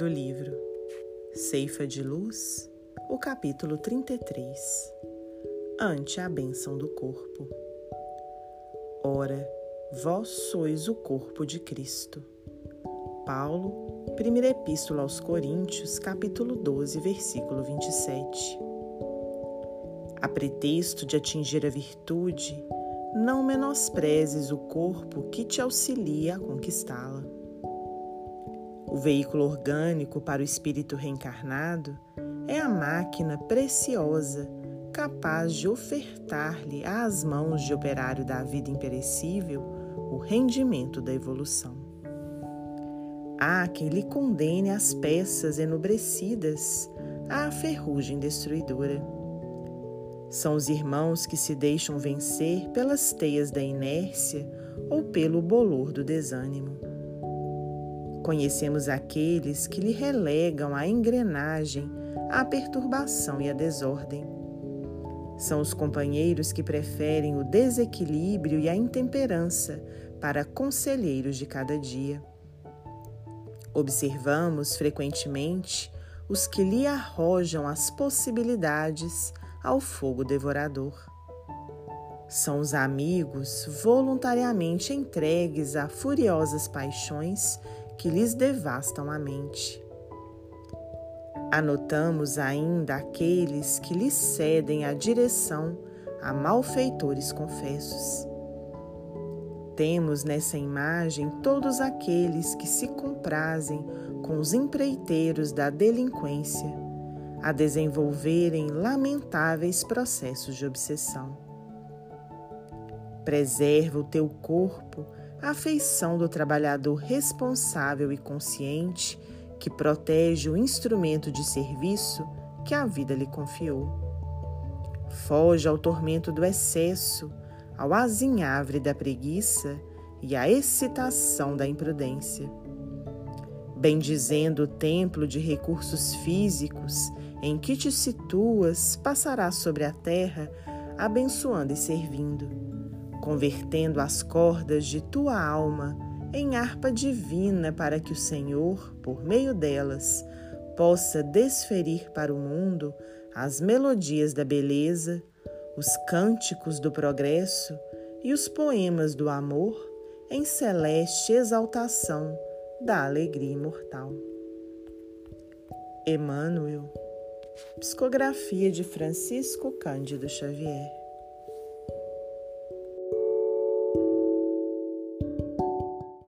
do livro Ceifa de Luz, o capítulo 33 Ante a bênção do corpo. Ora, vós sois o corpo de Cristo. Paulo, primeira epístola aos Coríntios, capítulo 12, versículo 27. A pretexto de atingir a virtude, não menosprezes o corpo que te auxilia a conquistá-la. O veículo orgânico para o espírito reencarnado é a máquina preciosa capaz de ofertar-lhe às mãos de operário da vida imperecível o rendimento da evolução. Há quem lhe condene as peças enobrecidas à ferrugem destruidora. São os irmãos que se deixam vencer pelas teias da inércia ou pelo bolor do desânimo. Conhecemos aqueles que lhe relegam a engrenagem à perturbação e à desordem. São os companheiros que preferem o desequilíbrio e a intemperança para conselheiros de cada dia. Observamos frequentemente os que lhe arrojam as possibilidades ao fogo devorador. São os amigos voluntariamente entregues a furiosas paixões que lhes devastam a mente. Anotamos ainda aqueles que lhes cedem a direção a malfeitores confessos. Temos nessa imagem todos aqueles que se comprazem com os empreiteiros da delinquência a desenvolverem lamentáveis processos de obsessão. Preserva o teu corpo a afeição do trabalhador responsável e consciente que protege o instrumento de serviço que a vida lhe confiou. Foge ao tormento do excesso, ao azinhavre da preguiça e à excitação da imprudência. Bendizendo o templo de recursos físicos em que te situas, passarás sobre a terra, abençoando e servindo convertendo as cordas de tua alma em harpa divina para que o Senhor, por meio delas, possa desferir para o mundo as melodias da beleza, os cânticos do progresso e os poemas do amor em celeste exaltação da alegria imortal. Emmanuel, psicografia de Francisco Cândido Xavier.